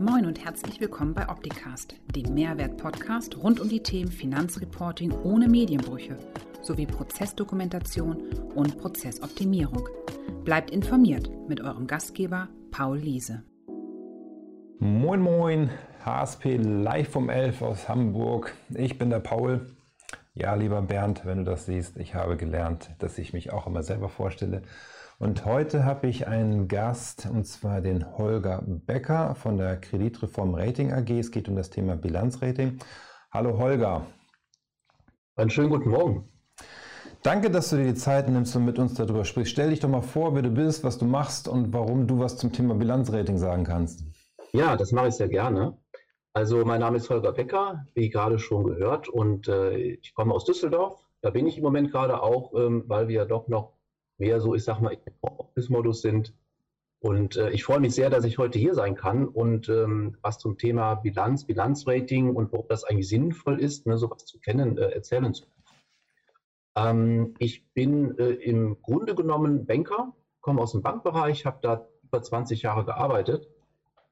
Moin und herzlich willkommen bei Opticast, dem Mehrwert-Podcast rund um die Themen Finanzreporting ohne Medienbrüche sowie Prozessdokumentation und Prozessoptimierung. Bleibt informiert mit eurem Gastgeber Paul Liese. Moin Moin, HSP live vom 11 aus Hamburg. Ich bin der Paul. Ja, lieber Bernd, wenn du das siehst, ich habe gelernt, dass ich mich auch immer selber vorstelle. Und heute habe ich einen Gast, und zwar den Holger Becker von der Kreditreform Rating AG. Es geht um das Thema Bilanzrating. Hallo Holger. Einen schönen guten Morgen. Danke, dass du dir die Zeit nimmst und mit uns darüber sprichst. Stell dich doch mal vor, wer du bist, was du machst und warum du was zum Thema Bilanzrating sagen kannst. Ja, das mache ich sehr gerne. Also mein Name ist Holger Becker, wie gerade schon gehört, und äh, ich komme aus Düsseldorf. Da bin ich im Moment gerade auch, ähm, weil wir ja doch noch mehr so, ich sag mal, im Office-Modus sind. Und äh, ich freue mich sehr, dass ich heute hier sein kann und ähm, was zum Thema Bilanz, Bilanzrating und ob das eigentlich sinnvoll ist, ne, sowas zu kennen, äh, erzählen zu können. Ähm, ich bin äh, im Grunde genommen Banker, komme aus dem Bankbereich, habe da über 20 Jahre gearbeitet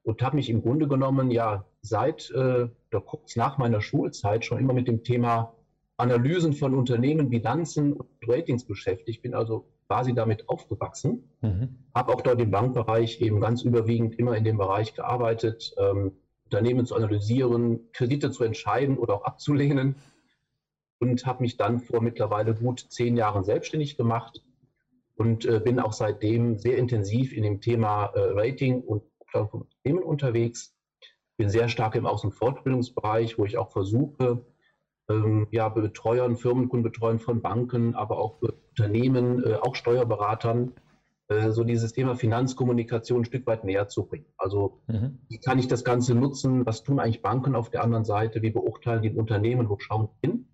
und habe mich im Grunde genommen ja seit äh, oder kurz nach meiner Schulzeit schon immer mit dem Thema Analysen von Unternehmen, Bilanzen und Ratings beschäftigt. Bin also quasi damit aufgewachsen. Mhm. Habe auch dort im Bankbereich eben ganz überwiegend immer in dem Bereich gearbeitet, ähm, Unternehmen zu analysieren, Kredite zu entscheiden oder auch abzulehnen. Und habe mich dann vor mittlerweile gut zehn Jahren selbstständig gemacht und äh, bin auch seitdem sehr intensiv in dem Thema äh, Rating und Unternehmen unterwegs. Bin sehr stark im Aus- und Fortbildungsbereich, wo ich auch versuche, ähm, ja, Betreuern, Firmenkundenbetreuern von Banken, aber auch Unternehmen, äh, auch Steuerberatern, äh, so dieses Thema Finanzkommunikation ein Stück weit näher zu bringen. Also mhm. wie kann ich das Ganze nutzen? Was tun eigentlich Banken auf der anderen Seite? Wie beurteilen die Unternehmen? Wo schauen die hin?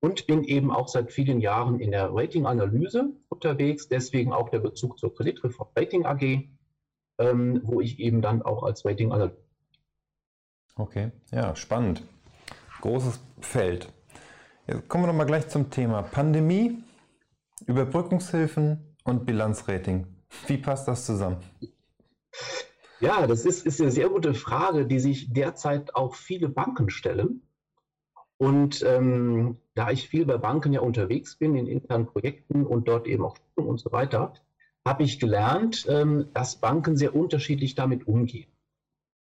Und bin eben auch seit vielen Jahren in der Ratinganalyse unterwegs, deswegen auch der Bezug zur Kreditreform Rating AG, ähm, wo ich eben dann auch als Ratinganalyse. Okay, ja, spannend großes Feld. Jetzt kommen wir noch mal gleich zum Thema Pandemie, Überbrückungshilfen und Bilanzrating. Wie passt das zusammen? Ja, das ist, ist eine sehr gute Frage, die sich derzeit auch viele Banken stellen. Und ähm, da ich viel bei Banken ja unterwegs bin, in internen Projekten und dort eben auch und so weiter, habe ich gelernt, ähm, dass Banken sehr unterschiedlich damit umgehen.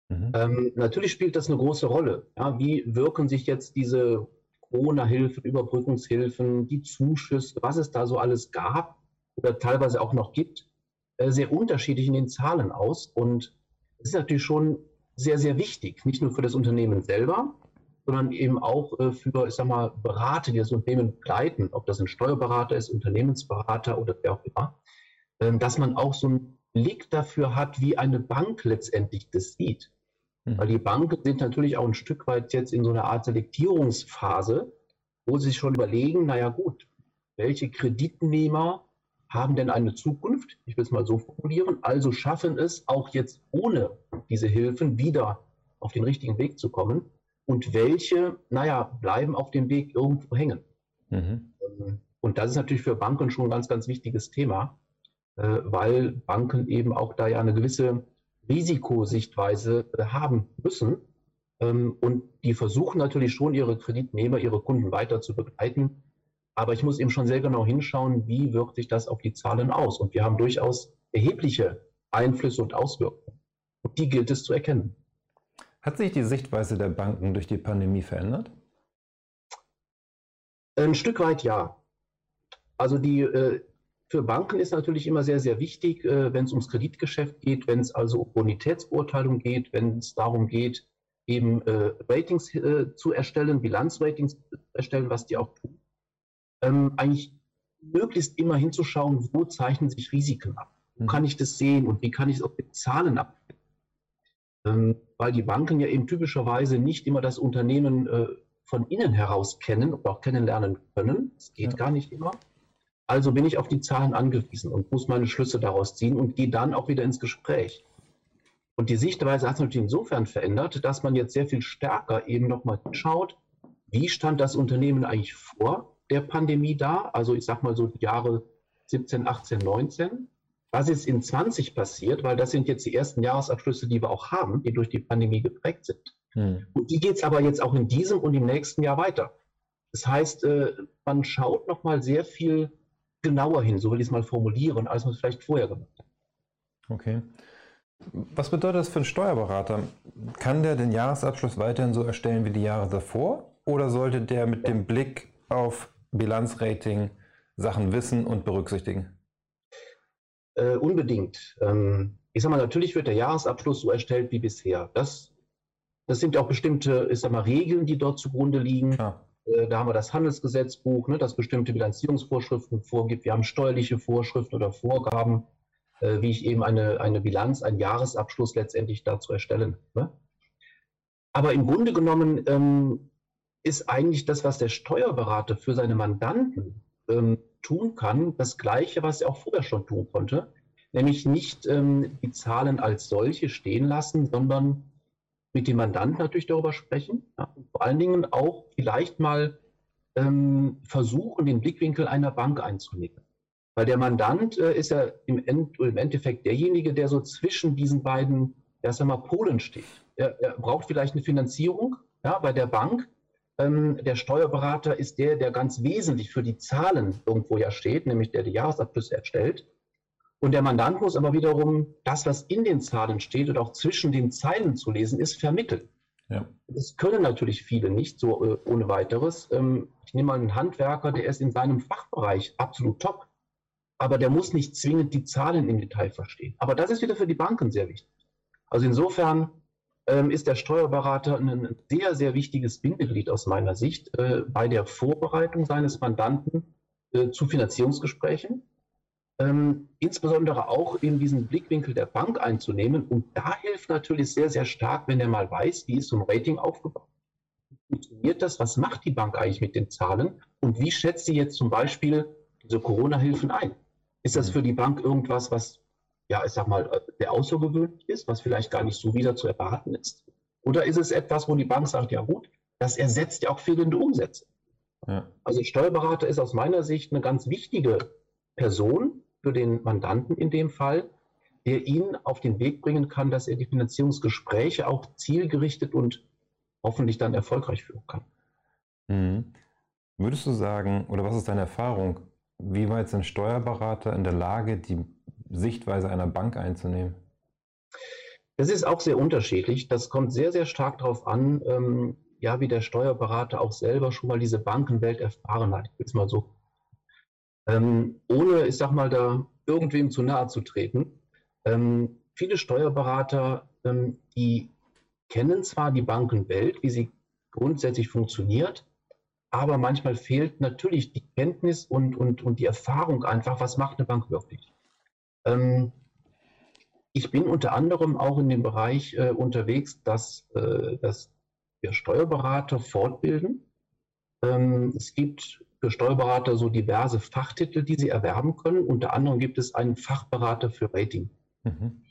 Mhm. Ähm, natürlich spielt das eine große Rolle. Ja, wie wirken sich jetzt diese Corona-Hilfen, Überbrückungshilfen, die Zuschüsse, was es da so alles gab oder teilweise auch noch gibt, äh, sehr unterschiedlich in den Zahlen aus. Und es ist natürlich schon sehr, sehr wichtig, nicht nur für das Unternehmen selber, sondern eben auch äh, für, ich sag mal, Berater, die das Unternehmen begleiten, ob das ein Steuerberater ist, Unternehmensberater oder wer auch immer, äh, dass man auch so einen Blick dafür hat, wie eine Bank letztendlich das sieht. Mhm. Weil die Banken sind natürlich auch ein Stück weit jetzt in so einer Art Selektierungsphase, wo sie sich schon überlegen, naja gut, welche Kreditnehmer haben denn eine Zukunft? Ich will es mal so formulieren. Also schaffen es auch jetzt ohne diese Hilfen wieder auf den richtigen Weg zu kommen. Und welche, naja, bleiben auf dem Weg irgendwo hängen. Mhm. Ähm, und das ist natürlich für Banken schon ein ganz, ganz wichtiges Thema, äh, weil Banken eben auch da ja eine gewisse Risikosichtweise äh, haben müssen. Ähm, und die versuchen natürlich schon, ihre Kreditnehmer, ihre Kunden weiter zu begleiten. Aber ich muss eben schon sehr genau hinschauen, wie wirkt sich das auf die Zahlen aus. Und wir haben durchaus erhebliche Einflüsse und Auswirkungen. Und die gilt es zu erkennen. Hat sich die Sichtweise der Banken durch die Pandemie verändert? Ein Stück weit ja. Also die, äh, für Banken ist natürlich immer sehr, sehr wichtig, äh, wenn es ums Kreditgeschäft geht, wenn es also um Bonitätsbeurteilung geht, wenn es darum geht, eben äh, Ratings äh, zu erstellen, Bilanzratings zu erstellen, was die auch tun, ähm, eigentlich möglichst immer hinzuschauen, wo zeichnen sich Risiken ab. Wo mhm. kann ich das sehen und wie kann ich es auch mit Zahlen ab? Ähm, weil die Banken ja eben typischerweise nicht immer das Unternehmen von innen heraus kennen oder auch kennenlernen können. Das geht ja. gar nicht immer. Also bin ich auf die Zahlen angewiesen und muss meine Schlüsse daraus ziehen und gehe dann auch wieder ins Gespräch. Und die Sichtweise hat sich natürlich insofern verändert, dass man jetzt sehr viel stärker eben nochmal schaut, wie stand das Unternehmen eigentlich vor der Pandemie da? Also ich sage mal so die Jahre 17, 18, 19. was ist in 20 passiert, weil das sind jetzt die ersten Jahresabschlüsse, die wir auch haben, die durch die Pandemie geprägt sind. Hm. Und die geht es aber jetzt auch in diesem und im nächsten Jahr weiter. Das heißt, äh, man schaut nochmal sehr viel genauer hin, so will ich es mal formulieren, als man es vielleicht vorher gemacht hat. Okay. Was bedeutet das für einen Steuerberater? Kann der den Jahresabschluss weiterhin so erstellen wie die Jahre davor? Oder sollte der mit dem Blick auf Bilanzrating Sachen wissen und berücksichtigen? Äh, unbedingt. Ähm, ich sage mal, natürlich wird der Jahresabschluss so erstellt wie bisher. Das, das sind auch bestimmte ich sag mal, Regeln, die dort zugrunde liegen. Klar. Äh, da haben wir das Handelsgesetzbuch, ne, das bestimmte Bilanzierungsvorschriften vorgibt. Wir haben steuerliche Vorschriften oder Vorgaben, äh, wie ich eben eine, eine Bilanz, einen Jahresabschluss letztendlich dazu erstellen. Ne? Aber im Grunde genommen ähm, ist eigentlich das, was der Steuerberater für seine Mandanten ähm, tun kann, das Gleiche, was er auch vorher schon tun konnte, nämlich nicht ähm, die Zahlen als solche stehen lassen, sondern mit dem Mandanten natürlich darüber sprechen. Ja, vor allen Dingen auch vielleicht mal ähm, versuchen, den Blickwinkel einer Bank einzunehmen. Weil der Mandant äh, ist ja im, End, im, Endeffekt derjenige, der so zwischen diesen beiden, erst einmal Polen steht. Er, er, braucht vielleicht eine Finanzierung ja, bei der Bank. Ähm, der Steuerberater ist der, der ganz wesentlich für die Zahlen irgendwo ja steht, nämlich der die Jahresabschlüsse erstellt. Und der Mandant muss aber wiederum das, was in den Zahlen steht und auch zwischen den Zeilen zu lesen ist, vermitteln. Ja. Das können natürlich viele nicht so äh, ohne weiteres. Ähm, ich nehme mal einen Handwerker, der ist in seinem Fachbereich absolut top, aber der muss nicht zwingend die Zahlen im Detail verstehen. Aber das ist wieder für die Banken sehr wichtig. Also insofern ähm, ist der Steuerberater ein sehr, sehr wichtiges Bindeglied aus meiner Sicht äh, bei der Vorbereitung seines Mandanten äh, zu Finanzierungsgesprächen ähm, insbesondere auch in diesen Blickwinkel der Bank einzunehmen. Und da hilft natürlich sehr, sehr stark, wenn er mal weiß, wie ist so ein Rating aufgebaut. Funktioniert das? Was macht die Bank eigentlich mit den Zahlen? Und wie schätzt sie jetzt zum Beispiel diese Corona-Hilfen ein? Ist das mhm. für die Bank irgendwas, was, ja, ich sag mal, sehr außergewöhnlich ist, was vielleicht gar nicht so wieder zu erwarten ist? Oder ist es etwas, wo die Bank sagt, ja gut, das ersetzt ja auch fehlende Umsätze? Ja. Also Steuerberater ist aus meiner Sicht eine ganz wichtige Person, für den Mandanten in dem Fall, der ihn auf den Weg bringen kann, dass er die Finanzierungsgespräche auch zielgerichtet und hoffentlich dann erfolgreich führen kann. Mhm. Würdest du sagen, oder was ist deine Erfahrung, wie weit sind Steuerberater in der Lage, die Sichtweise einer Bank einzunehmen? Das ist auch sehr unterschiedlich. Das kommt sehr, sehr stark darauf an, ähm, ja, wie der Steuerberater auch selber schon mal diese Bankenwelt erfahren hat. Ich will es mal so ähm, ohne, ich sag mal, da irgendwem zu nahe zu treten. Ähm, viele Steuerberater, ähm, die kennen zwar die Bankenwelt, wie sie grundsätzlich funktioniert, aber manchmal fehlt natürlich die Kenntnis und, und, und die Erfahrung einfach, was macht eine Bank wirklich. Ähm, ich bin unter anderem auch in dem Bereich äh, unterwegs, dass, äh, dass wir Steuerberater fortbilden. Ähm, es gibt für Steuerberater so diverse Fachtitel, die sie erwerben können. Unter anderem gibt es einen Fachberater für Rating. Mhm.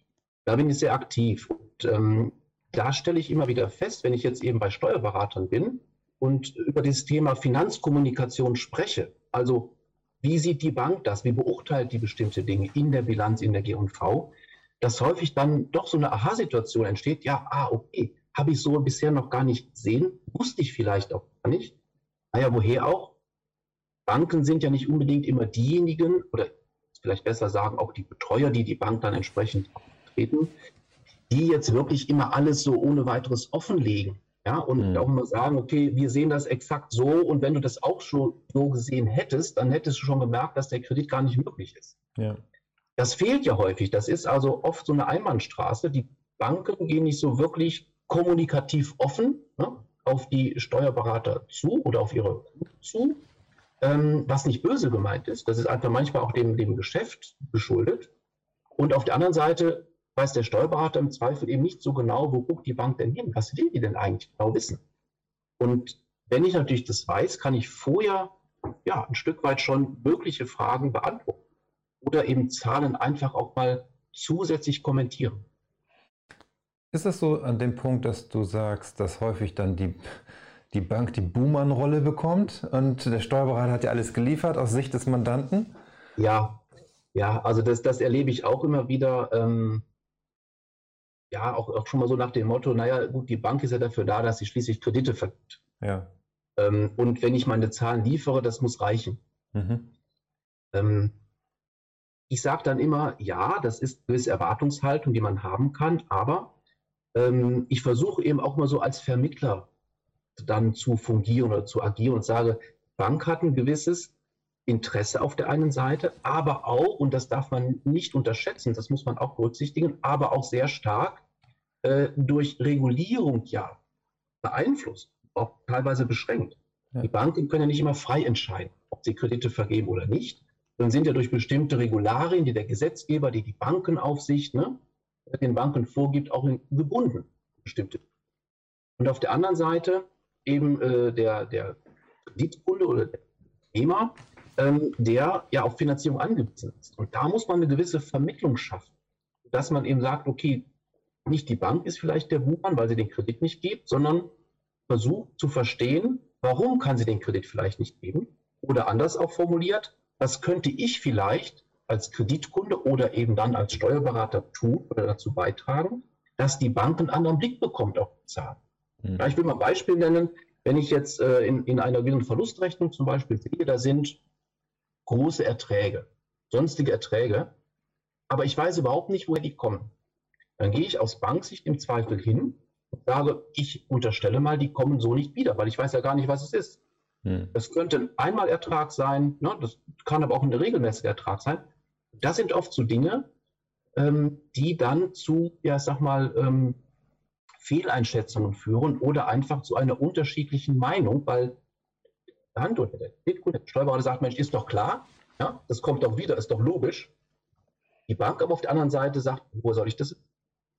Da bin ich sehr aktiv. Und ähm, da stelle ich immer wieder fest, wenn ich jetzt eben bei Steuerberatern bin und über das Thema Finanzkommunikation spreche, also wie sieht die Bank das, wie beurteilt die bestimmte Dinge in der Bilanz, in der G&V, dass häufig dann doch so eine Aha-Situation entsteht, ja, ah, okay, habe ich so bisher noch gar nicht gesehen, wusste ich vielleicht auch gar nicht. Naja, woher auch? Banken sind ja nicht unbedingt immer diejenigen, oder vielleicht besser sagen, auch die Betreuer, die die Bank dann entsprechend treten, die jetzt wirklich immer alles so ohne weiteres offenlegen. Ja, und mhm. auch immer sagen, okay, wir sehen das exakt so und wenn du das auch schon so gesehen hättest, dann hättest du schon gemerkt, dass der Kredit gar nicht möglich ist. Ja. Das fehlt ja häufig. Das ist also oft so eine Einbahnstraße. Die Banken gehen nicht so wirklich kommunikativ offen ne, auf die Steuerberater zu oder auf ihre Kunden zu ähm, was nicht böse gemeint ist. Das ist einfach manchmal auch dem, dem Geschäft geschuldet. Und auf der anderen Seite weiß der Steuerberater im Zweifel eben nicht so genau, wo guckt die Bank denn hin? Was will die denn eigentlich genau wissen? Und wenn ich natürlich das weiß, kann ich vorher ja, ein Stück weit schon mögliche Fragen beantworten oder eben Zahlen einfach auch mal zusätzlich kommentieren. Ist das so an dem Punkt, dass du sagst, dass häufig dann die die Bank die Buhmann-Rolle bekommt und der Steuerberater hat ja alles geliefert aus Sicht des Mandanten? Ja, Ja, also das, das erlebe ich auch immer wieder. Ähm, ja, auch, auch schon mal so nach dem Motto, naja, gut, die Bank ist ja dafür da, dass sie schließlich Kredite vergibt. Ja. Ähm, und wenn ich meine Zahlen liefere, das muss reichen. Mhm. Ähm, ich sage dann immer, ja, das ist eine gewisse Erwartungshaltung, die man haben kann, aber ähm, ich versuche eben auch mal so als Vermittler dann zu fungieren oder zu agieren und sage, Bank hat ein gewisses Interesse auf der einen Seite, aber auch, und das darf man nicht unterschätzen, das muss man auch berücksichtigen, aber auch sehr stark äh, durch Regulierung ja beeinflusst, auch teilweise beschränkt. Ja. Die Banken können ja nicht immer frei entscheiden, ob sie Kredite vergeben oder nicht. Dann sind ja durch bestimmte Regularien, die der Gesetzgeber, die die Bankenaufsicht ne, den Banken vorgibt, auch gebunden. Bestimmte. Und auf der anderen Seite eben äh, der, der Kreditkunde oder der Nehmer, ähm, der ja auf Finanzierung angewiesen ist. Und da muss man eine gewisse Vermittlung schaffen, dass man eben sagt, okay, nicht die Bank ist vielleicht der Buchmann, weil sie den Kredit nicht gibt, sondern versucht zu verstehen, warum kann sie den Kredit vielleicht nicht geben? Oder anders auch formuliert, was könnte ich vielleicht als Kreditkunde oder eben dann als Steuerberater tun oder dazu beitragen, dass die Bank einen anderen Blick bekommt auf die Zahlen. Mhm. Ja, ich will mal ein Beispiel nennen. Wenn ich jetzt äh, in, in einer Gewinn- und Verlustrechnung zum Beispiel sehe, da sind große Erträge, sonstige Erträge, aber ich weiß überhaupt nicht, woher die kommen. Dann gehe ich aus Banksicht im Zweifel hin und sage, ich unterstelle mal, die kommen so nicht wieder, weil ich weiß ja gar nicht, was es ist. Hm. Das könnte ein Einmalertrag sein, ne? das kann aber auch ein regelmäßiger Ertrag sein. Das sind oft so Dinge, ähm, die dann zu, ja, sag mal, ähm, Fehleinschätzungen führen oder einfach zu einer unterschiedlichen Meinung, weil der Hand oder der, der Steuerberater sagt, Mensch, ist doch klar, ja, das kommt doch wieder, ist doch logisch. Die Bank aber auf der anderen Seite sagt, wo soll ich das?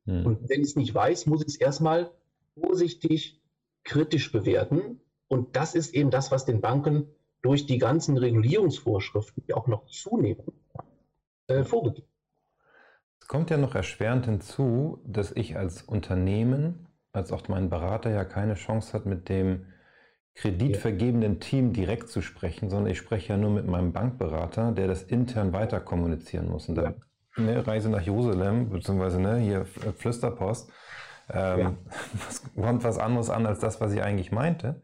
Hm. Und wenn ich es nicht weiß, muss ich es erstmal vorsichtig kritisch bewerten. Und das ist eben das, was den Banken durch die ganzen Regulierungsvorschriften, die auch noch zunehmen, äh, vorgegeben. Es kommt ja noch erschwerend hinzu, dass ich als Unternehmen, als auch mein Berater ja keine Chance hat, mit dem kreditvergebenden Team direkt zu sprechen, sondern ich spreche ja nur mit meinem Bankberater, der das intern weiter kommunizieren muss. Und da ne, Reise nach Jerusalem, beziehungsweise ne, hier Flüsterpost, ähm, ja. was, kommt was anderes an als das, was ich eigentlich meinte.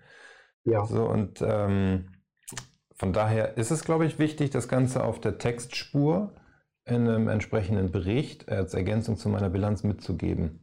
Ja. So, und ähm, von daher ist es, glaube ich, wichtig, das Ganze auf der Textspur in einem entsprechenden Bericht als Ergänzung zu meiner Bilanz mitzugeben.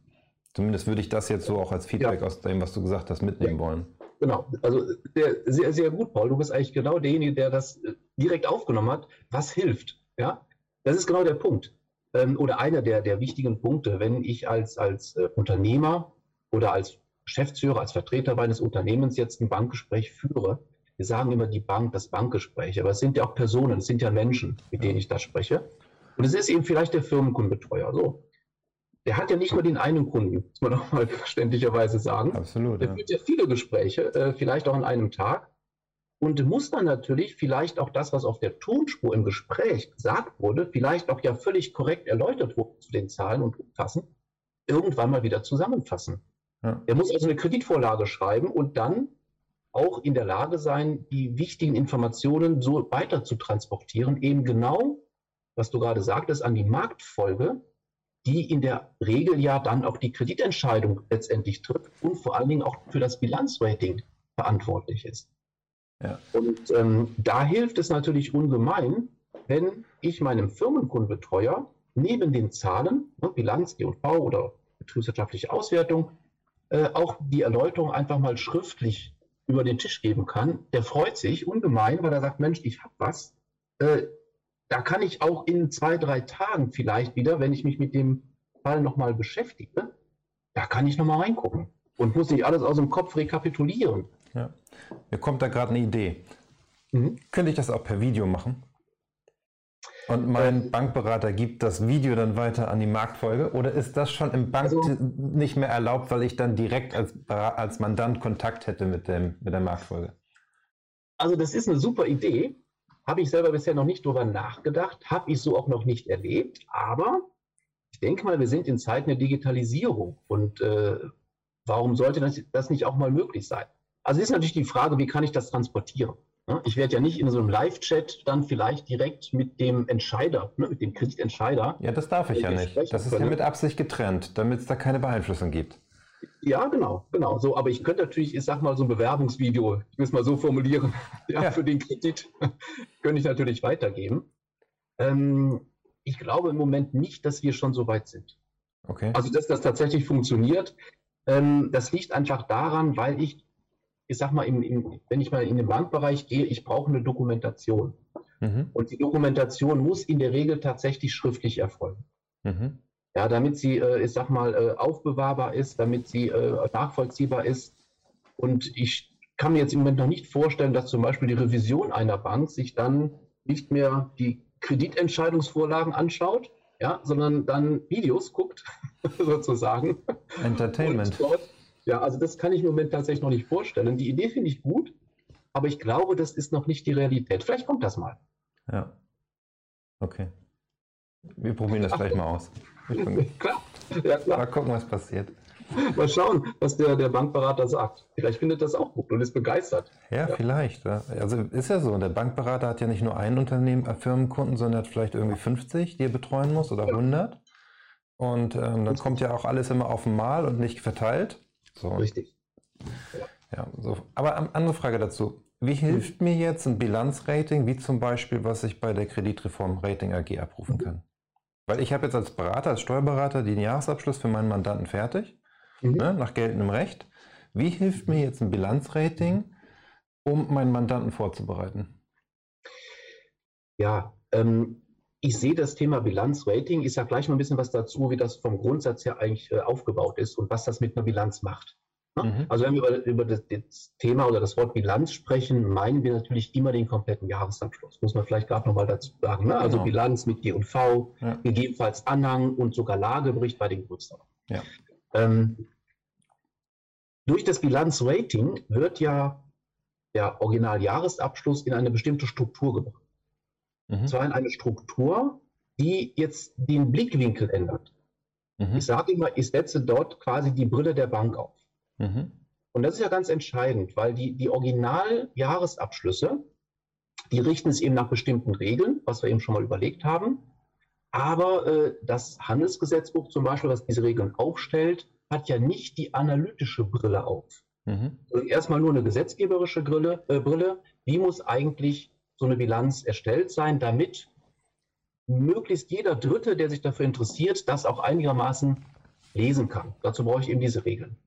Zumindest würde ich das jetzt so auch als Feedback ja. aus dem, was du gesagt hast, mitnehmen ja. wollen. Genau, also sehr, sehr, sehr gut, Paul. Du bist eigentlich genau derjenige, der das äh, direkt aufgenommen hat. Was hilft? Ja, das ist genau der Punkt. Ähm, oder einer der, der wichtigen Punkte, wenn ich als, als äh, Unternehmer oder als Geschäftsführer, als Vertreter meines Unternehmens jetzt ein Bankgespräch führe. Wir sagen immer die Bank, das Bankgespräch, aber es sind ja auch Personen, es sind ja Menschen, mit denen ich da spreche. Und es ist eben vielleicht der Firmenkundenbetreuer. So der hat ja nicht nur den einen Kunden, muss man auch mal verständlicherweise sagen. Absolut. Der ja. führt ja viele Gespräche, äh, vielleicht auch an einem Tag. Und muss dann natürlich vielleicht auch das, was auf der Tonspur im Gespräch gesagt wurde, vielleicht auch ja völlig korrekt erläutert wurde zu den Zahlen und umfassen, irgendwann mal wieder zusammenfassen. Ja. Er muss also eine Kreditvorlage schreiben und dann auch in der Lage sein, die wichtigen Informationen so weiter zu transportieren, eben genau, was du gerade sagtest, an die Marktfolge die in der Regel ja dann auch die Kreditentscheidung letztendlich trifft und vor allen Dingen auch für das Bilanzrating verantwortlich ist. Ja. Und ähm, da hilft es natürlich ungemein, wenn ich meinem Firmenkundenbetreuer neben den Zahlen, ne, Bilanz, G&V oder betriebswirtschaftliche Auswertung, äh, auch die Erläuterung einfach mal schriftlich über den Tisch geben kann. Der freut sich ungemein, weil er sagt, Mensch, ich habe was. Äh, da kann ich auch in zwei, drei Tagen vielleicht wieder, wenn ich mich mit dem Fall nochmal beschäftige, da kann ich nochmal reingucken und muss nicht alles aus dem Kopf rekapitulieren. Ja. Mir kommt da gerade eine Idee. Mhm. Könnte ich das auch per Video machen? Und mein ähm, Bankberater gibt das Video dann weiter an die Marktfolge? Oder ist das schon im Bank also, nicht mehr erlaubt, weil ich dann direkt als, als Mandant Kontakt hätte mit, dem, mit der Marktfolge? Also das ist eine super Idee. Habe ich selber bisher noch nicht drüber nachgedacht, habe ich so auch noch nicht erlebt, aber ich denke mal, wir sind in Zeiten der Digitalisierung und äh, warum sollte das, das, nicht auch mal möglich sein? Also ist natürlich die Frage, wie kann ich das transportieren? Ich werde ja nicht in so einem Live-Chat dann vielleicht direkt mit dem Entscheider, ne, mit dem Kreditentscheider. Ja, das darf ich ja nicht. Das ist ja mit Absicht getrennt, damit es da keine Beeinflussung gibt. Ja, genau, genau. So, aber ich könnte natürlich, ich sag mal, so ein Bewerbungsvideo, ich will es mal so formulieren, ja, ja. für den Kredit, könnte ich natürlich weitergeben. Ähm, ich glaube im Moment nicht, dass wir schon so weit sind. Okay. Also, dass das tatsächlich funktioniert, ähm, das liegt einfach daran, weil ich ich sag mal, im, im, wenn ich mal in den Bankbereich gehe, ich brauche eine Dokumentation. Mhm. Und die Dokumentation muss in der Regel tatsächlich schriftlich erfolgen. Mhm. Ja, damit sie, äh, ich sag mal, äh, aufbewahrbar ist, damit sie äh, nachvollziehbar ist. Und ich kann mir jetzt im Moment noch nicht vorstellen, dass zum Beispiel die Revision einer Bank sich dann nicht mehr die Kreditentscheidungsvorlagen anschaut, ja, sondern dann Videos guckt, sozusagen. Entertainment. Dort, ja, also das kann ich im Moment tatsächlich noch nicht vorstellen. Die Idee finde ich gut, aber ich glaube, das ist noch nicht die Realität. Vielleicht kommt das mal. Ja. Okay. Wir probieren das Ach, gleich mal aus. klar. Ja, klar. Mal gucken, was passiert. Mal schauen, was der, der Bankberater sagt. Vielleicht findet das auch gut und ist begeistert. Ja, ja, vielleicht. Also ist ja so. Der Bankberater hat ja nicht nur einen Unternehmen, äh, Firmenkunden, sondern hat vielleicht irgendwie 50, die er betreuen muss oder 100. Und ähm, dann kommt ja auch alles immer auf einmal und nicht verteilt. So. Richtig. Ja, so. Aber andere Frage dazu. Wie hilft mhm. mir jetzt ein Bilanzrating, wie zum Beispiel, was ich bei der Kreditreform Rating AG abrufen mhm. kann? Weil ich habe jetzt als Berater, als Steuerberater den Jahresabschluss für meinen Mandanten fertig, mhm. ne, nach geltendem Recht. Wie hilft mir jetzt ein Bilanzrating, um meinen Mandanten vorzubereiten? Ja, ähm, ich sehe das Thema Bilanzrating. Ich sage gleich mal ein bisschen was dazu, wie das vom Grundsatz her eigentlich äh, aufgebaut ist und was das mit einer Bilanz macht. Ne? Mhm. Also wenn wir über, über das, das, Thema oder das Wort Bilanz sprechen, meinen wir natürlich immer den kompletten Jahresabschluss. Muss man vielleicht gerade nochmal dazu sagen. Ne? Also genau. Bilanz mit G&V, ja. gegebenenfalls Anhang und sogar Lagebericht bei den größeren. Ja. Ähm, durch das Bilanzrating wird ja der Originaljahresabschluss in eine bestimmte Struktur gebracht. Mhm. Zwar in eine Struktur, die jetzt den Blickwinkel ändert. Mhm. Ich sage immer, ich setze dort quasi die Brille der Bank auf. Mhm. Und das ist ja ganz entscheidend, weil die, die Originaljahresabschlüsse, die richten sich eben nach bestimmten Regeln, was wir eben schon mal überlegt haben. Aber äh, das Handelsgesetzbuch zum Beispiel, was diese Regeln aufstellt, hat ja nicht die analytische Brille auf. Mhm. Also erstmal nur eine gesetzgeberische Brille, äh, Brille. Wie muss eigentlich so eine Bilanz erstellt sein, damit möglichst jeder Dritte, der sich dafür interessiert, das auch einigermaßen lesen kann. Dazu brauche ich eben diese Regeln.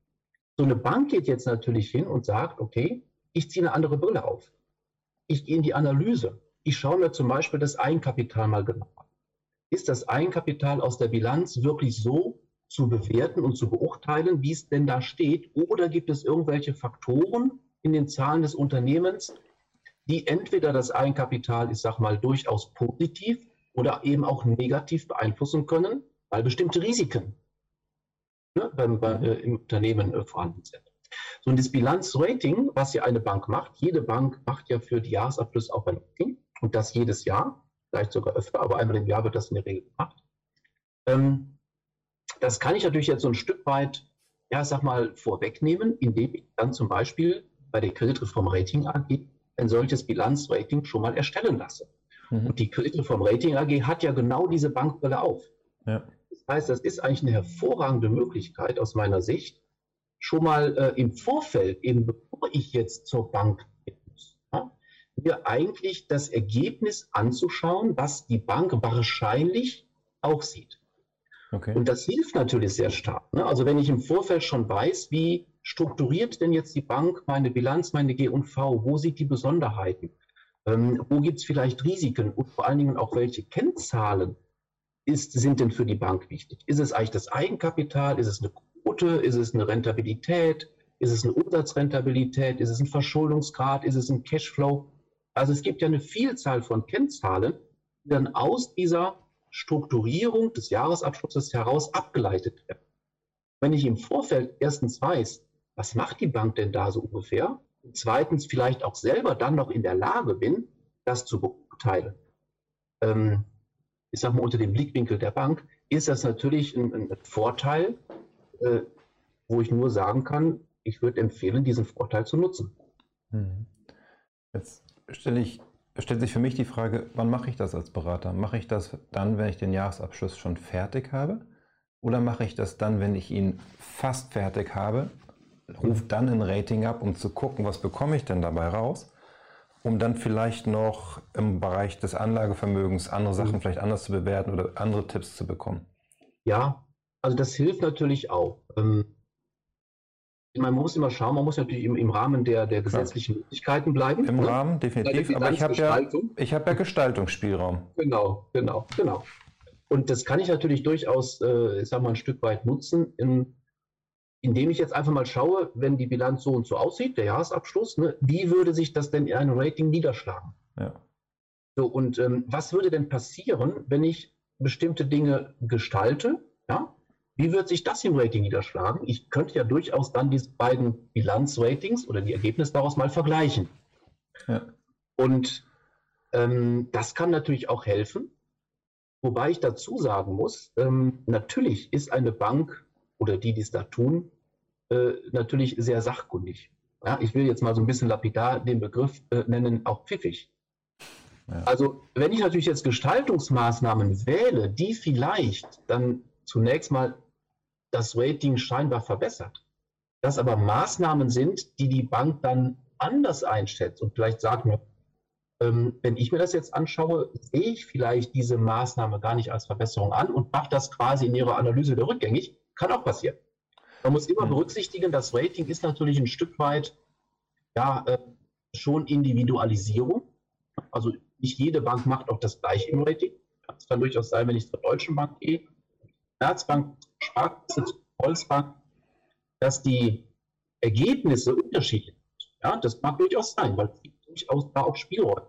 So eine Bank geht jetzt natürlich hin und sagt, okay, ich ziehe eine andere Brille auf. Ich gehe in die Analyse. Ich schaue mir zum Beispiel das Eigenkapital mal genau an. Ist das Eigenkapital aus der Bilanz wirklich so zu bewerten und zu beurteilen, wie es denn da steht? Oder gibt es irgendwelche Faktoren in den Zahlen des Unternehmens, die entweder das Eigenkapital, ich sag mal, durchaus positiv oder eben auch negativ beeinflussen können, weil bestimmte Risiken ne, beim, bei, äh, im Unternehmen äh, vorhanden sind. So, und das Bilanzrating, was ja eine Bank macht, jede Bank macht ja für die Jahresabschlüsse auch ein Rating und das jedes Jahr, vielleicht sogar öfter, aber einmal im Jahr wird das in der Regel gemacht. Ähm, das kann ich natürlich jetzt so ein Stück weit, ja, sag mal, vorwegnehmen, indem ich dann zum Beispiel bei der Kreditreform Rating AG ein solches Bilanzrating schon mal erstellen lasse. Mhm. Und die Kreditreform Rating AG hat ja genau diese Bankbrille auf. Ja. Das heißt, das ist eigentlich eine hervorragende Möglichkeit aus meiner Sicht, schon mal äh, im Vorfeld, eben bevor ich jetzt zur Bank muss, ja, mir eigentlich das Ergebnis anzuschauen, was die Bank wahrscheinlich auch sieht. Okay. Und das hilft natürlich sehr stark. Ne? Also wenn ich im Vorfeld schon weiß, wie strukturiert denn jetzt die Bank meine Bilanz, meine G&V? Wo sieht die Besonderheiten? Ähm, wo gibt es vielleicht Risiken und vor allen Dingen auch welche Kennzahlen ist, sind denn für die Bank wichtig? Ist es eigentlich das Eigenkapital? Ist es eine Quote? Ist es eine Rentabilität? Ist es eine Umsatzrentabilität? Ist es ein Verschuldungsgrad? Ist es ein Cashflow? Also es gibt ja eine Vielzahl von Kennzahlen, die dann aus dieser Strukturierung des Jahresabschlusses heraus abgeleitet werden. Wenn ich im Vorfeld erstens weiß, was macht die Bank denn da so ungefähr? Und zweitens vielleicht auch selber dann noch in der Lage bin, das zu beurteilen. Ähm, ich sage mal, unter dem Blickwinkel der Bank ist das natürlich ein, ein Vorteil, äh, wo ich nur sagen kann, ich würde empfehlen, diesen Vorteil zu nutzen. Hm. Jetzt stelle ich, stellt sich für mich die Frage, wann mache ich das als Berater? Mache ich das dann, wenn ich den Jahresabschluss schon fertig habe? Oder mache ich das dann, wenn ich ihn fast fertig habe, rufe dann ein Rating ab, um zu gucken, was bekomme ich denn dabei raus? um dann vielleicht noch im Bereich des Anlagevermögens andere Sachen mhm. vielleicht anders zu bewerten oder andere Tipps zu bekommen? Ja, also das hilft natürlich auch. Ähm, man muss immer schauen, man muss natürlich im, im Rahmen der, der gesetzlichen Möglichkeiten bleiben. Im ne? Rahmen, definitiv. Aber ich habe ja, hab ja Gestaltungsspielraum. Genau, genau, genau. Und das kann ich natürlich durchaus, äh, ich sag mal, ein Stück weit nutzen. In, indem ich jetzt einfach mal schaue, wenn die Bilanz so und so aussieht, der Jahresabschluss, ne, wie würde sich das denn in einem Rating niederschlagen? Ja. So, und ähm, was würde denn passieren, wenn ich bestimmte Dinge gestalte? Ja? Wie wird sich das im Rating niederschlagen? Ich könnte ja durchaus dann diese beiden Bilanzratings oder die Ergebnisse daraus mal vergleichen. Ja. Und ähm, das kann natürlich auch helfen. Wobei ich dazu sagen muss, ähm, natürlich ist eine Bank oder die, die es da tun, äh, natürlich sehr sachkundig. Ja, ich will jetzt mal so ein bisschen lapidar den Begriff äh, nennen, auch pfiffig. Ja. Also wenn ich natürlich jetzt Gestaltungsmaßnahmen wähle, die vielleicht dann zunächst mal das Rating scheinbar verbessert, das aber Maßnahmen sind, die die Bank dann anders einschätzt und vielleicht sagt mir, ähm, wenn ich mir das jetzt anschaue, sehe ich vielleicht diese Maßnahme gar nicht als Verbesserung an und mache das quasi in ihrer Analyse wieder rückgängig. Kann auch passieren. Man muss immer mhm. berücksichtigen, das Rating ist natürlich ein Stück weit ja, äh, schon Individualisierung. Also nicht jede Bank macht auch das gleiche im Rating. Es kann durchaus sein, wenn ich zur Deutschen Bank gehe, Commerzbank, Sparkasse, Volksbank, dass die Ergebnisse unterschiedlich sind. Ja, das mag durchaus sein, weil durchaus da auch Spielräume.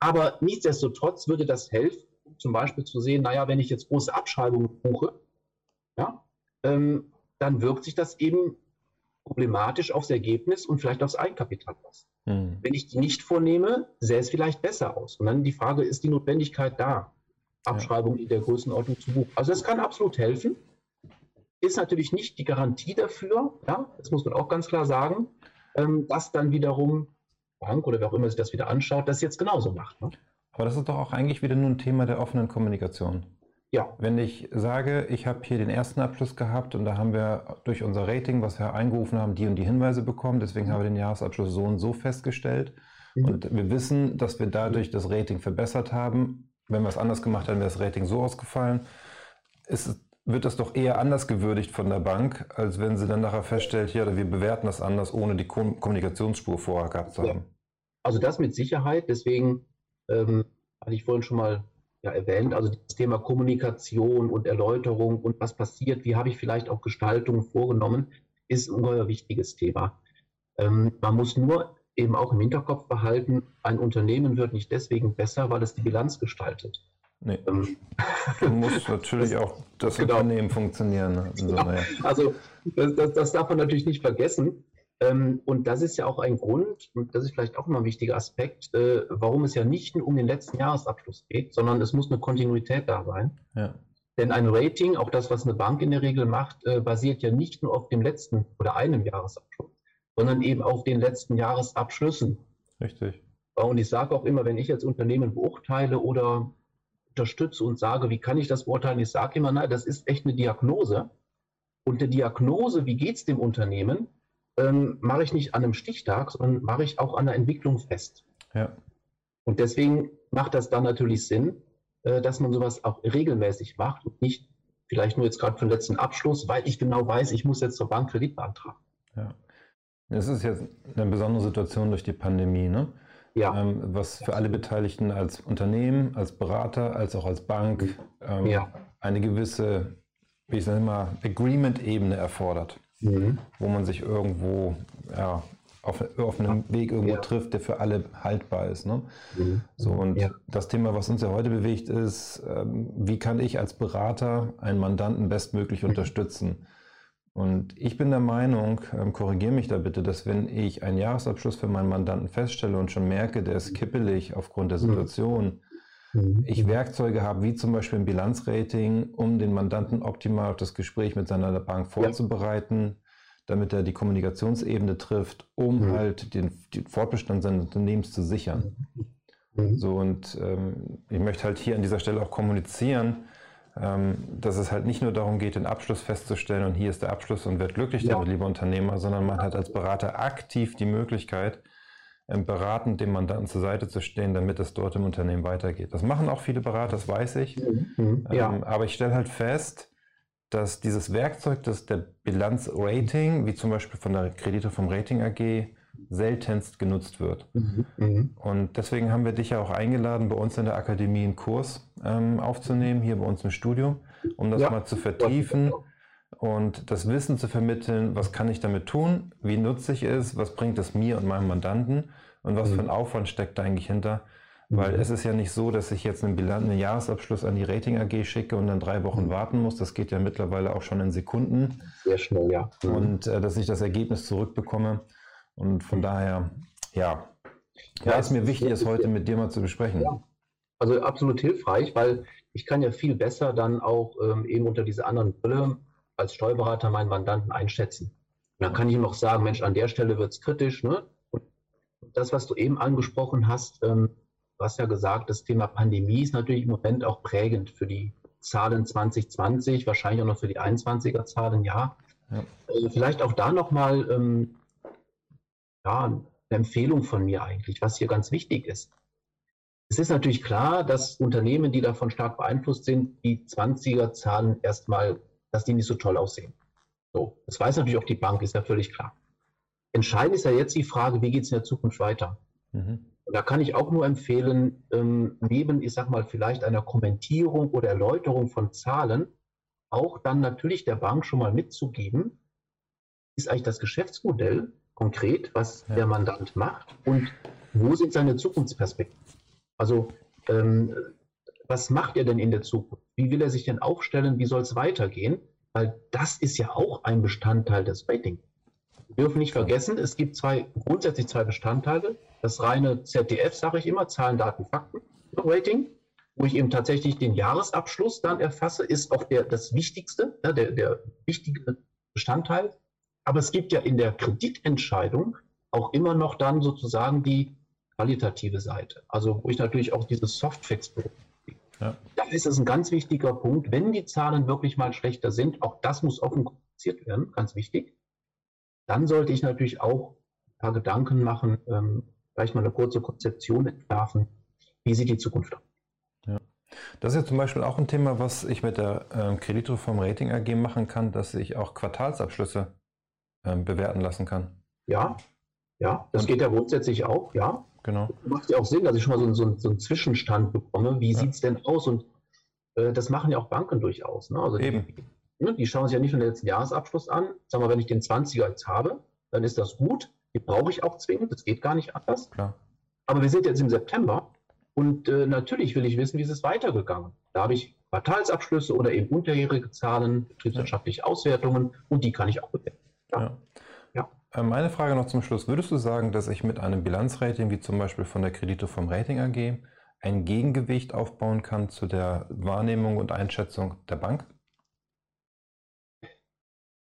Aber nichtsdestotrotz würde das helfen, zum Beispiel zu sehen, naja, wenn ich jetzt große Abschreibungen buche, ja, ähm, dann wirkt sich das eben problematisch aufs Ergebnis und vielleicht aufs Eigenkapital aus. Hm. Wenn ich die nicht vornehme, sähe es vielleicht besser aus. Und dann die Frage, ist die Notwendigkeit da, Abschreibung ja. in der Größenordnung zu buchen? Also es kann absolut helfen. Ist natürlich nicht die Garantie dafür, ja, das muss man auch ganz klar sagen, ähm, dass dann wiederum Bank oder wer auch immer sich das wieder anschaut, das jetzt genauso macht. Ne? Aber das ist doch auch eigentlich wieder nur ein Thema der offenen Kommunikation. Ja. Wenn ich sage, ich habe hier den ersten Abschluss gehabt und da haben wir durch unser Rating, was wir eingerufen haben, die und die Hinweise bekommen, deswegen mhm. haben wir den Jahresabschluss so und so festgestellt. Mhm. Und wir wissen, dass wir dadurch das Rating verbessert haben. Wenn wir es anders gemacht hätten, wäre das Rating so ausgefallen. Ist, wird das doch eher anders gewürdigt von der Bank, als wenn sie dann nachher feststellt, ja, wir bewerten das anders, ohne die Kommunikationsspur vorher gehabt zu haben. Also das mit Sicherheit. Deswegen ähm, hatte ich vorhin schon mal ja erwähnt, also das Thema Kommunikation und Erläuterung und was passiert, wie habe ich vielleicht auch Gestaltung vorgenommen, ist ein ungeheuer wichtiges Thema. Ähm, man muss nur eben auch im Hinterkopf behalten, ein Unternehmen wird nicht deswegen besser, weil es die Bilanz gestaltet. Nee. Ähm, muss natürlich auch das genau. Unternehmen funktionieren. Genau. Also das, das, das, darf man natürlich nicht vergessen. Ähm, und das ist ja auch ein Grund, und das ist vielleicht auch immer ein wichtiger Aspekt, äh, warum es ja nicht nur um den letzten Jahresabschluss geht, sondern es muss eine Kontinuität da sein. Ja. Denn ein Rating, auch das, was eine Bank in der Regel macht, äh, basiert ja nicht nur auf dem letzten oder einem Jahresabschluss, sondern eben auf den letzten Jahresabschlüssen. Richtig. Und ich sage auch immer, wenn ich jetzt Unternehmen beurteile oder unterstütze und sage, wie kann ich das beurteilen, ich sage immer, nein, das ist echt eine Diagnose. Und eine Diagnose, wie geht es dem Unternehmen, ähm, mache ich nicht an einem Stichtag, sondern mache ich auch an der Entwicklung fest. Ja. Und deswegen macht das dann natürlich Sinn, äh, dass man sowas auch regelmäßig macht und nicht vielleicht nur jetzt gerade für den letzten Abschluss, weil ich genau weiß, ich muss jetzt zur Bank Kredit beantragen. Ja. Es ist jetzt eine besondere Situation durch die Pandemie, ne? Ja. Ähm, was für alle Beteiligten als Unternehmen, als Berater, als auch als Bank ähm, ja. eine gewisse, wie ich sage mal, Agreement-Ebene erfordert mhm. wo man sich irgendwo ja, auf, auf einem Weg irgendwo ja. trifft, der für alle haltbar ist. Ne? Mhm. So, und ja. das Thema, was uns ja heute bewegt, ist, ähm, wie kann ich als Berater einen Mandanten bestmöglich mhm. unterstützen? Und ich bin der Meinung, ähm, korrigiere mich da bitte, dass wenn ich einen Jahresabschluss für meinen Mandanten feststelle und schon merke, der ist kippelig aufgrund der mhm. Situation, Mhm. ich Werkzeuge habe, wie zum Beispiel ein Bilanzrating, um den Mandanten optimal auf das Gespräch mit seiner Bank vorzubereiten, ja. damit er die Kommunikationsebene trifft, um mhm. halt den, den, Fortbestand seines Unternehmens zu sichern. Mhm. So und ähm, ich möchte halt hier an dieser Stelle auch kommunizieren, ähm, dass es halt nicht nur darum geht, den Abschluss festzustellen und hier ist der Abschluss und wird glücklich ja. damit, lieber Unternehmer, sondern man hat als Berater aktiv die Möglichkeit, beratend dem Mandanten zur Seite zu stehen, damit es dort im Unternehmen weitergeht. Das machen auch viele Berater, das weiß ich. Mhm. Ja. Ähm, aber ich stelle halt fest, dass dieses Werkzeug, das der Bilanzrating, wie zum Beispiel von der Kredite vom Rating AG, seltenst genutzt wird. Mhm, mhm. Und deswegen haben wir dich ja auch eingeladen, bei uns in der Akademie einen Kurs ähm, aufzunehmen, hier bei uns im Studium, um das ja. mal zu vertiefen und das Wissen zu vermitteln, was kann ich damit tun, wie nutze ich es, was bringt es mir und meinem Mandanten und was mhm. für ein Aufwand steckt da eigentlich hinter. Weil mhm. es ist ja nicht so, dass ich jetzt einen, Bilanz, einen Jahresabschluss an die Rating AG schicke und dann drei Wochen mhm. warten muss. Das geht ja mittlerweile auch schon in Sekunden. Sehr schnell, ja. Mhm. Und äh, dass ich das Ergebnis zurückbekomme. Und von daher, ja, ja, ist mir wichtig, es heute mit dir mal zu besprechen. Ja. Also absolut hilfreich, weil ich kann ja viel besser dann auch ähm, eben unter diese anderen Brille als Steuerberater meinen Mandanten einschätzen. Und dann kann ich ihm auch sagen, Mensch, an der Stelle wird es kritisch. Ne? Und das, was du eben angesprochen hast, ähm, du hast ja gesagt, das Thema Pandemie ist natürlich im Moment auch prägend für die Zahlen 2020, wahrscheinlich auch noch für die 21er Zahlen, ja. ja. Äh, vielleicht auch da nochmal ähm, ja, eine Empfehlung von mir eigentlich, was hier ganz wichtig ist. Es ist natürlich klar, dass Unternehmen, die davon stark beeinflusst sind, die 20er Zahlen erstmal, dass die nicht so toll aussehen. So, das weiß natürlich auch die Bank, ist ja völlig klar. Entscheidend ist ja jetzt die Frage, wie geht es in der Zukunft weiter? Mhm. Und da kann ich auch nur empfehlen, ähm, neben, ich sag mal, vielleicht einer Kommentierung oder Erläuterung von Zahlen, auch dann natürlich der Bank schon mal mitzugeben, ist eigentlich das Geschäftsmodell konkret, was ja. der Mandant macht und wo sind seine Zukunftsperspektiven? Also, ähm, was macht er denn in der Zukunft? Wie will er sich denn aufstellen? Wie soll es weitergehen? Weil das ist ja auch ein Bestandteil des Ratings. Wir dürfen nicht vergessen, es gibt zwei, grundsätzlich zwei Bestandteile. Das reine ZDF, sage ich immer, Zahlen, Daten, Fakten, Rating, wo ich eben tatsächlich den Jahresabschluss dann erfasse, ist auch der, das Wichtigste, ja, der, der wichtige Bestandteil. Aber es gibt ja in der Kreditentscheidung auch immer noch dann sozusagen die qualitative Seite. Also wo ich natürlich auch diese Softfacts berücksichtige. Ja. Da ist es ein ganz wichtiger Punkt, wenn die Zahlen wirklich mal schlechter sind, auch das muss offen kommuniziert werden, ganz wichtig dann sollte ich natürlich auch ein paar Gedanken machen, ähm, vielleicht mal eine kurze Konzeption entwerfen. Wie sieht die Zukunft aus? Ja. Das ist ja zum Beispiel auch ein Thema, was ich mit der ähm, Kreditreform Rating AG machen kann, dass ich auch Quartalsabschlüsse ähm, bewerten lassen kann. Ja, ja, das Und, geht ja grundsätzlich auch, ja. Genau. Macht ja auch Sinn, dass ich schon mal so, so, so einen Zwischenstand bekomme. Wie ja. sieht es denn aus? Und äh, das machen ja auch Banken durchaus. Ne? Also Eben. Die, Ne, die schauen sich ja nicht nur den letzten Jahresabschluss an. Sagen wir, wenn ich den 20er jetzt habe, dann ist das gut. Die brauche ich auch zwingend. Das geht gar nicht anders. Klar. Aber wir sind jetzt im September und äh, natürlich will ich wissen, wie ist es weitergegangen. Da habe ich Quartalsabschlüsse oder eben unterjährige Zahlen, betriebswirtschaftliche Auswertungen und die kann ich auch bewerten. Ja. Ja. Meine Frage noch zum Schluss. Würdest du sagen, dass ich mit einem Bilanzrating, wie zum Beispiel von der Kredite vom Rating AG, ein Gegengewicht aufbauen kann zu der Wahrnehmung und Einschätzung der Bank?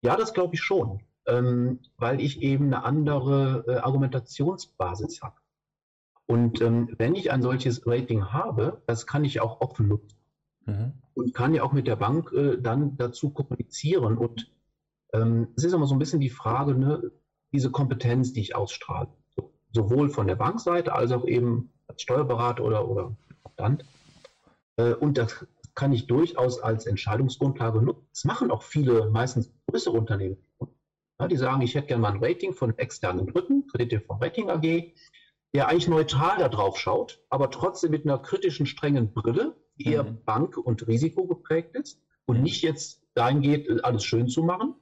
Ja, das glaube ich schon, ähm, weil ich eben eine andere äh, Argumentationsbasis habe. Und ähm, wenn ich ein solches Rating habe, das kann ich auch offen nutzen mhm. und kann ja auch mit der Bank äh, dann dazu kommunizieren. Und ähm, es ist immer so ein bisschen die Frage, ne, diese Kompetenz, die ich ausstrahle, so, sowohl von der Bankseite als auch eben als Steuerberater oder, oder Mandant. Äh, und das kann ich durchaus als Entscheidungsgrundlage nutzen. Das machen auch viele, meistens größere Unternehmen. Ja, die sagen, ich hätte gerne mal ein Rating von externen Dritten, Kredite vom Rating AG, der eigentlich neutral da drauf schaut, aber trotzdem mit einer kritischen, strengen Brille, die eher mhm. Bank- und Risiko geprägt ist und mhm. nicht jetzt dahin geht, alles schön zu machen.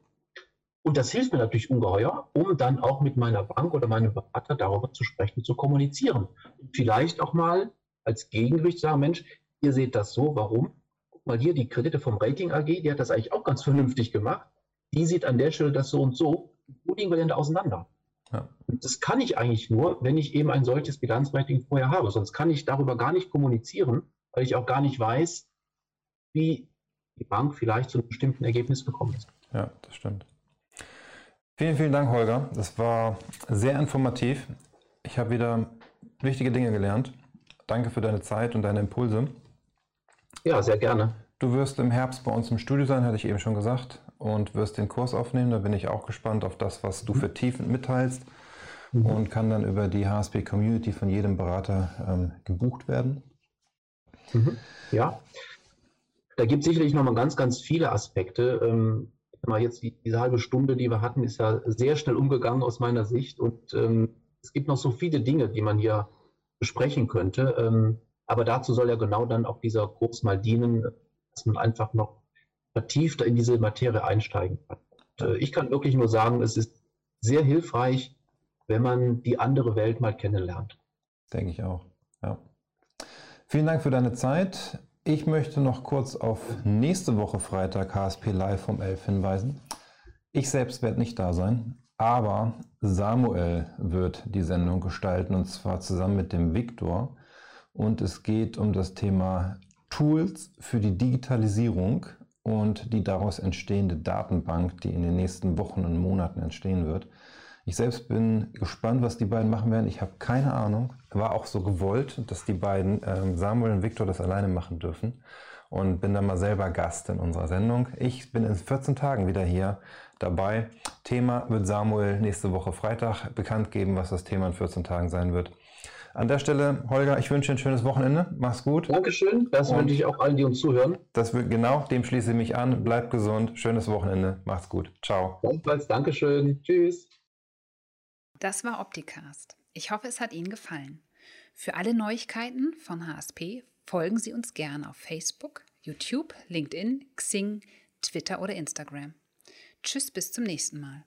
Und das hilft mir natürlich ungeheuer, um dann auch mit meiner Bank oder meinem Berater darüber zu sprechen, zu kommunizieren. Und vielleicht auch mal als Gegengewicht sagen, Mensch, ihr seht das so, warum? Guck mal hier, die Kredite vom Rating AG, die hat das eigentlich auch ganz vernünftig gemacht die sieht an der Stelle das so und so, wo liegen wir denn da auseinander? Ja. Das kann ich eigentlich nur, wenn ich eben ein solches Bilanzrating vorher habe. Sonst kann ich darüber gar nicht kommunizieren, weil ich auch gar nicht weiß, wie die Bank vielleicht zu einem bestimmten Ergebnis gekommen ist. Ja, das stimmt. Vielen, vielen Dank, Holger. Das war sehr informativ. Ich habe wieder wichtige Dinge gelernt. Danke für deine Zeit und deine Impulse. Ja, sehr gerne. Du wirst im Herbst bei uns im Studio sein, hatte ich eben schon gesagt, und wirst den Kurs aufnehmen. Da bin ich auch gespannt auf das, was du vertiefend mitteilst mhm. und kann dann über die HSP Community von jedem Berater ähm, gebucht werden. Mhm. Ja, da gibt es sicherlich nochmal ganz, ganz viele Aspekte. Ähm, mal jetzt die, diese halbe Stunde, die wir hatten, ist ja sehr schnell umgegangen aus meiner Sicht und ähm, es gibt noch so viele Dinge, die man hier besprechen könnte. Ähm, aber dazu soll ja genau dann auch dieser Kurs mal dienen, dass man einfach noch vertiefter in diese Materie einsteigen kann. Und, äh, ich kann wirklich nur sagen, es ist sehr hilfreich, wenn man die andere Welt mal kennenlernt. Denke ich auch. Ja. Vielen Dank für deine Zeit. Ich möchte noch kurz auf nächste Woche Freitag HSP Live um 11 hinweisen. Ich selbst werde nicht da sein, aber Samuel wird die Sendung gestalten und zwar zusammen mit dem Viktor. Und es geht um das Thema Tools für die Digitalisierung und die daraus entstehende Datenbank, die in den nächsten Wochen und Monaten entstehen wird. Ich selbst bin gespannt, was die beiden machen werden. Ich habe keine Ahnung. War auch so gewollt, dass die beiden, ähm, Samuel und Viktor, das alleine machen dürfen. Und bin dann mal selber Gast in unserer Sendung. Ich bin in 14 Tagen wieder hier dabei. Thema wird Samuel nächste Woche Freitag bekannt geben, was das Thema in 14 Tagen sein wird. An der Stelle, Holger, ich wünsche ein schönes Wochenende. Mach's gut. Dankeschön. Das wünsche ich auch allen, die uns zuhören. Das wird, genau, dem schließe ich mich an. Bleibt gesund. Schönes Wochenende. Macht's gut. Ciao. Dankeschön. Tschüss. Das war Opticast. Ich hoffe, es hat Ihnen gefallen. Für alle Neuigkeiten von HSP folgen Sie uns gerne auf Facebook, YouTube, LinkedIn, Xing, Twitter oder Instagram. Tschüss, bis zum nächsten Mal.